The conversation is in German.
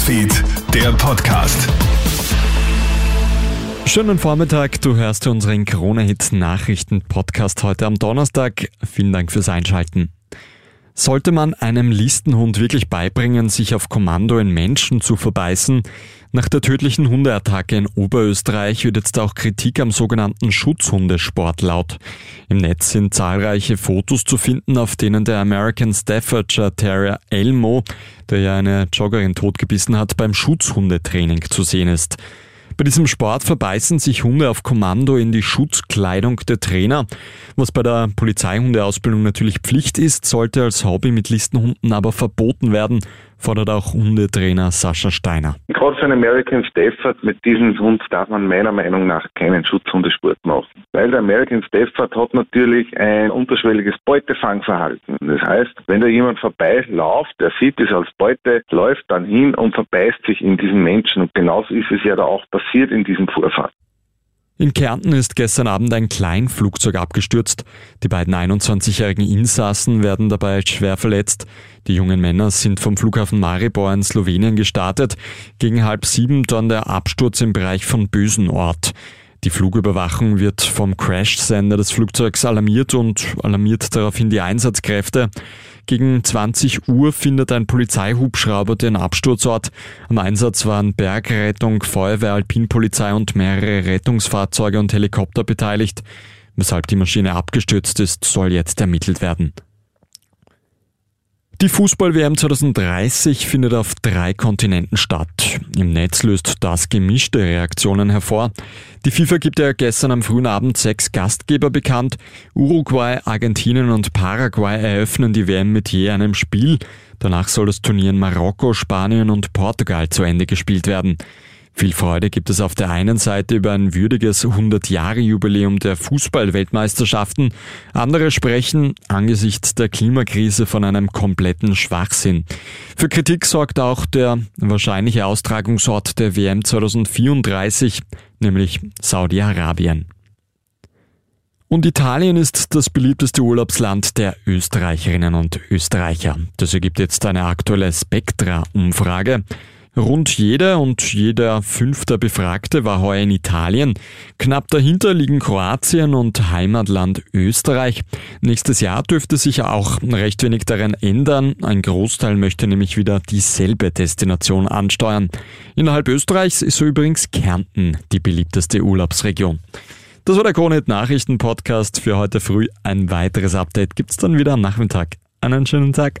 Newsfeed, der Podcast. Schönen Vormittag, du hörst unseren Krone-Hit Nachrichten-Podcast heute am Donnerstag. Vielen Dank fürs Einschalten. Sollte man einem Listenhund wirklich beibringen, sich auf Kommando in Menschen zu verbeißen? Nach der tödlichen Hundeattacke in Oberösterreich wird jetzt auch Kritik am sogenannten Schutzhundesport laut. Im Netz sind zahlreiche Fotos zu finden, auf denen der American Staffordshire Terrier Elmo, der ja eine Joggerin totgebissen hat, beim Schutzhundetraining zu sehen ist. Bei diesem Sport verbeißen sich Hunde auf Kommando in die Schutzkleidung der Trainer. Was bei der Polizeihundeausbildung natürlich Pflicht ist, sollte als Hobby mit Listenhunden aber verboten werden, fordert auch Hundetrainer Sascha Steiner. Gerade für einen American Stafford mit diesem Hund darf man meiner Meinung nach keinen Schutzhundesport machen. Weil der American Stafford hat natürlich ein unterschwelliges Beutefangverhalten. Das heißt, wenn da jemand vorbeiläuft, der sieht es als Beute, läuft dann hin und verbeißt sich in diesen Menschen. Und genauso ist es ja da auch passiert in diesem Vorfall. In Kärnten ist gestern Abend ein Kleinflugzeug abgestürzt. Die beiden 21-jährigen Insassen werden dabei schwer verletzt. Die jungen Männer sind vom Flughafen Maribor in Slowenien gestartet. Gegen halb sieben dann der Absturz im Bereich von Bösenort. Die Flugüberwachung wird vom Crash-Sender des Flugzeugs alarmiert und alarmiert daraufhin die Einsatzkräfte. Gegen 20 Uhr findet ein Polizeihubschrauber den Absturzort. Am Einsatz waren Bergrettung, Feuerwehr, Alpinpolizei und mehrere Rettungsfahrzeuge und Helikopter beteiligt. Weshalb die Maschine abgestürzt ist, soll jetzt ermittelt werden. Die Fußball-WM 2030 findet auf drei Kontinenten statt. Im Netz löst das gemischte Reaktionen hervor. Die FIFA gibt ja gestern am frühen Abend sechs Gastgeber bekannt. Uruguay, Argentinien und Paraguay eröffnen die WM mit je einem Spiel. Danach soll das Turnier in Marokko, Spanien und Portugal zu Ende gespielt werden. Viel Freude gibt es auf der einen Seite über ein würdiges 100-Jahre-Jubiläum der Fußball-Weltmeisterschaften. Andere sprechen angesichts der Klimakrise von einem kompletten Schwachsinn. Für Kritik sorgt auch der wahrscheinliche Austragungsort der WM 2034, nämlich Saudi-Arabien. Und Italien ist das beliebteste Urlaubsland der Österreicherinnen und Österreicher. Das ergibt jetzt eine aktuelle Spectra-Umfrage. Rund jeder und jeder fünfte Befragte war heuer in Italien. Knapp dahinter liegen Kroatien und Heimatland Österreich. Nächstes Jahr dürfte sich auch recht wenig daran ändern. Ein Großteil möchte nämlich wieder dieselbe Destination ansteuern. Innerhalb Österreichs ist so übrigens Kärnten die beliebteste Urlaubsregion. Das war der Kronet Nachrichten Podcast für heute früh. Ein weiteres Update gibt's dann wieder am Nachmittag. Einen schönen Tag.